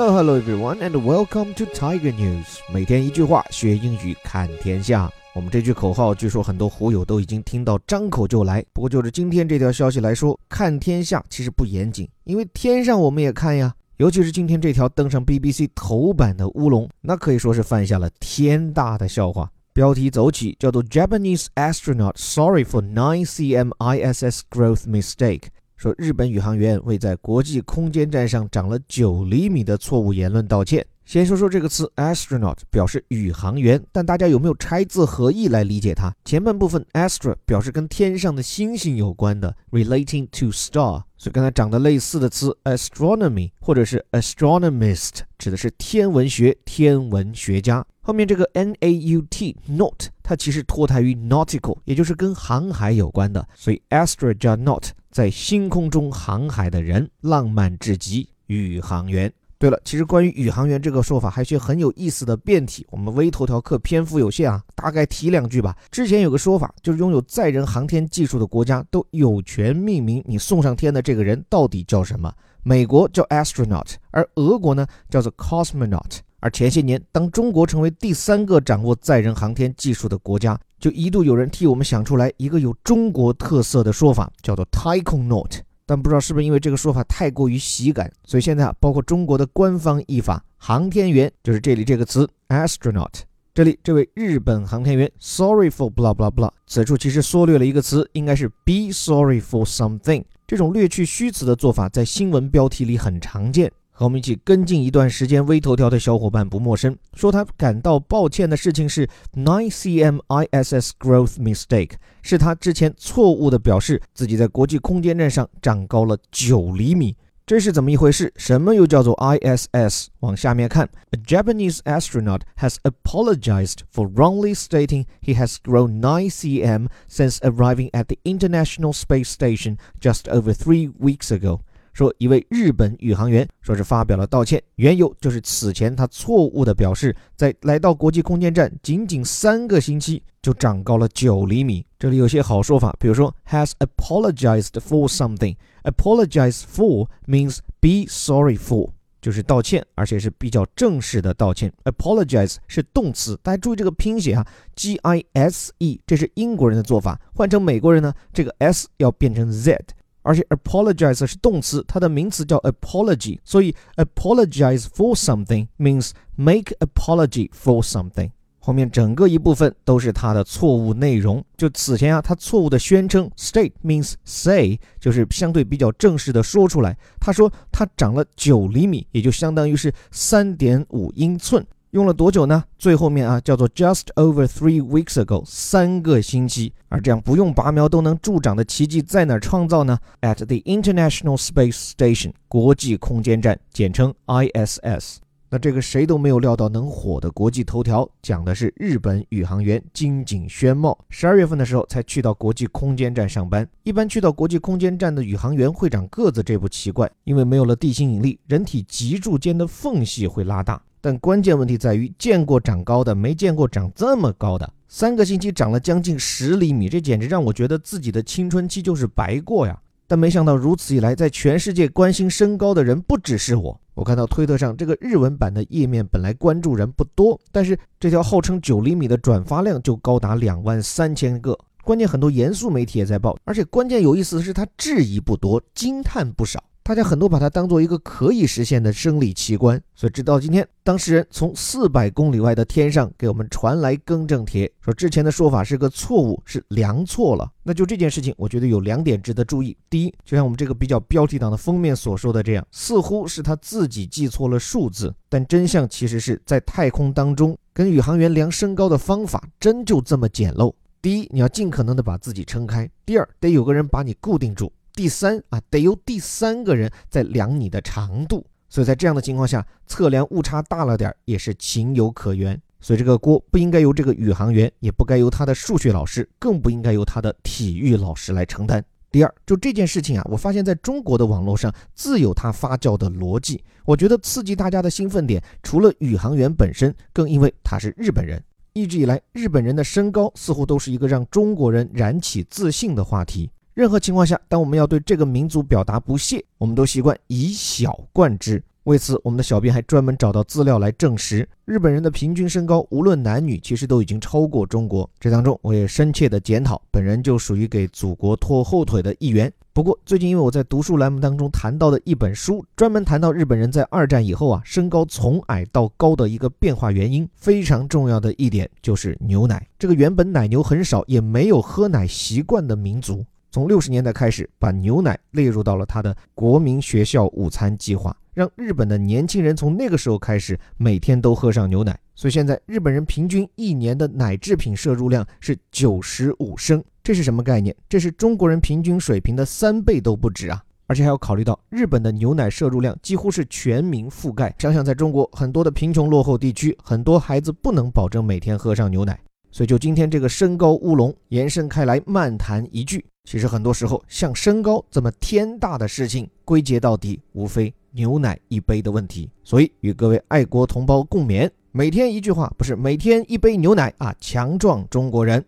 Hello, hello everyone, and welcome to Tiger News。每天一句话，学英语看天下。我们这句口号，据说很多狐友都已经听到张口就来。不过，就是今天这条消息来说，看天下其实不严谨，因为天上我们也看呀。尤其是今天这条登上 BBC 头版的乌龙，那可以说是犯下了天大的笑话。标题走起，叫做 Japanese astronaut sorry for 9 cm ISS growth mistake。说日本宇航员为在国际空间站上长了九厘米的错误言论道歉。先说说这个词 astronaut，表示宇航员，但大家有没有拆字合意来理解它？前半部分 astra 表示跟天上的星星有关的，relating to star，所以跟它长得类似的词 astronomy 或者是 astronomist，指的是天文学天文学家。后面这个 n a u t not，它其实脱胎于 nautical，也就是跟航海有关的，所以 astronaut。在星空中航海的人，浪漫至极，宇航员。对了，其实关于宇航员这个说法，还有很有意思的变体。我们微头条课篇幅有限啊，大概提两句吧。之前有个说法，就是拥有载人航天技术的国家都有权命名你送上天的这个人到底叫什么。美国叫 astronaut，而俄国呢叫做 cosmonaut。而前些年，当中国成为第三个掌握载人航天技术的国家，就一度有人替我们想出来一个有中国特色的说法，叫做 “taikonaut”。但不知道是不是因为这个说法太过于喜感，所以现在啊，包括中国的官方译法“航天员”就是这里这个词 “astronaut”。这里这位日本航天员 “sorry for blah blah blah”，此处其实缩略了一个词，应该是 “be sorry for something”。这种略去虚词的做法，在新闻标题里很常见。和我们一起跟进一段时间微头条的小伙伴不陌生，说他感到抱歉的事情是 nine cm ISS growth mistake，是他之前错误的表示自己在国际空间站上长高了九厘米，这是怎么一回事？什么又叫做 ISS？往下面看，A Japanese astronaut has apologized for wrongly stating he has grown nine cm since arriving at the International Space Station just over three weeks ago. 说一位日本宇航员说是发表了道歉，缘由就是此前他错误的表示，在来到国际空间站仅仅三个星期就长高了九厘米。这里有些好说法，比如说 has apologized for something。apologize for means be sorry for，就是道歉，而且是比较正式的道歉。apologize 是动词，大家注意这个拼写啊，g i s e，这是英国人的做法，换成美国人呢，这个 s 要变成 z。而且 apologize 是动词，它的名词叫 apology，所以 apologize for something means make apology for something。后面整个一部分都是他的错误内容。就此前啊，他错误的宣称 state means say，就是相对比较正式的说出来。他说他长了九厘米，也就相当于是三点五英寸。用了多久呢？最后面啊，叫做 just over three weeks ago，三个星期。而这样不用拔苗都能助长的奇迹在哪儿创造呢？At the International Space Station，国际空间站，简称 ISS。那这个谁都没有料到能火的国际头条，讲的是日本宇航员金井宣茂，十二月份的时候才去到国际空间站上班。一般去到国际空间站的宇航员会长个子，这不奇怪，因为没有了地心引力，人体脊柱间的缝隙会拉大。但关键问题在于，见过长高的，没见过长这么高的。三个星期长了将近十厘米，这简直让我觉得自己的青春期就是白过呀！但没想到，如此一来，在全世界关心身高的人不只是我。我看到推特上这个日文版的页面，本来关注人不多，但是这条号称九厘米的转发量就高达两万三千个。关键很多严肃媒体也在报，而且关键有意思的是，他质疑不多，惊叹不少。大家很多把它当做一个可以实现的生理奇观，所以直到今天，当事人从四百公里外的天上给我们传来更正帖，说之前的说法是个错误，是量错了。那就这件事情，我觉得有两点值得注意。第一，就像我们这个比较标题党的封面所说的这样，似乎是他自己记错了数字，但真相其实是在太空当中跟宇航员量身高的方法真就这么简陋。第一，你要尽可能的把自己撑开；第二，得有个人把你固定住。第三啊，得由第三个人在量你的长度，所以在这样的情况下，测量误差大了点也是情有可原。所以这个锅不应该由这个宇航员，也不该由他的数学老师，更不应该由他的体育老师来承担。第二，就这件事情啊，我发现在中国的网络上自有它发酵的逻辑。我觉得刺激大家的兴奋点，除了宇航员本身，更因为他是日本人。一直以来，日本人的身高似乎都是一个让中国人燃起自信的话题。任何情况下，当我们要对这个民族表达不屑，我们都习惯以小冠之。为此，我们的小编还专门找到资料来证实，日本人的平均身高无论男女，其实都已经超过中国。这当中，我也深切的检讨，本人就属于给祖国拖后腿的一员。不过，最近因为我在读书栏目当中谈到的一本书，专门谈到日本人在二战以后啊，身高从矮到高的一个变化原因，非常重要的一点就是牛奶。这个原本奶牛很少，也没有喝奶习惯的民族。从六十年代开始，把牛奶列入到了他的国民学校午餐计划，让日本的年轻人从那个时候开始每天都喝上牛奶。所以现在日本人平均一年的奶制品摄入量是九十五升，这是什么概念？这是中国人平均水平的三倍都不止啊！而且还要考虑到日本的牛奶摄入量几乎是全民覆盖。想想在中国很多的贫穷落后地区，很多孩子不能保证每天喝上牛奶。所以就今天这个身高乌龙延伸开来，漫谈一句。其实很多时候，像身高这么天大的事情，归结到底无非牛奶一杯的问题。所以与各位爱国同胞共勉，每天一句话，不是每天一杯牛奶啊，强壮中国人。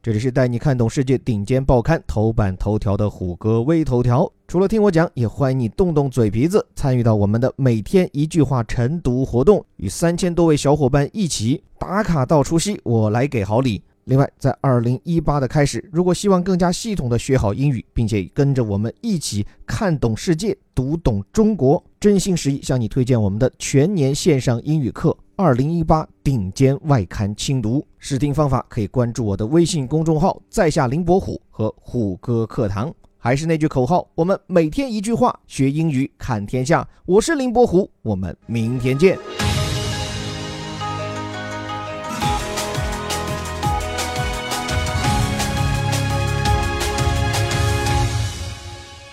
这里是带你看懂世界顶尖报刊头版头条的虎哥微头条。除了听我讲，也欢迎你动动嘴皮子，参与到我们的每天一句话晨读活动，与三千多位小伙伴一起打卡到除夕，我来给好礼。另外，在二零一八的开始，如果希望更加系统的学好英语，并且跟着我们一起看懂世界、读懂中国，真心实意向你推荐我们的全年线上英语课《二零一八顶尖外刊精读》。试听方法可以关注我的微信公众号“在下林伯虎”和“虎哥课堂”。还是那句口号，我们每天一句话，学英语看天下。我是林伯虎，我们明天见。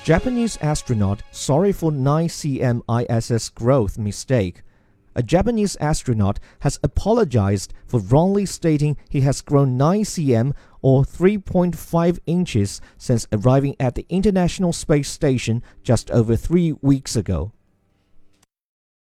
Japanese astronaut sorry for 9 cm ISS growth mistake. A Japanese astronaut has apologized for wrongly stating he has grown 9 cm or 3.5 inches since arriving at the International Space Station just over three weeks ago.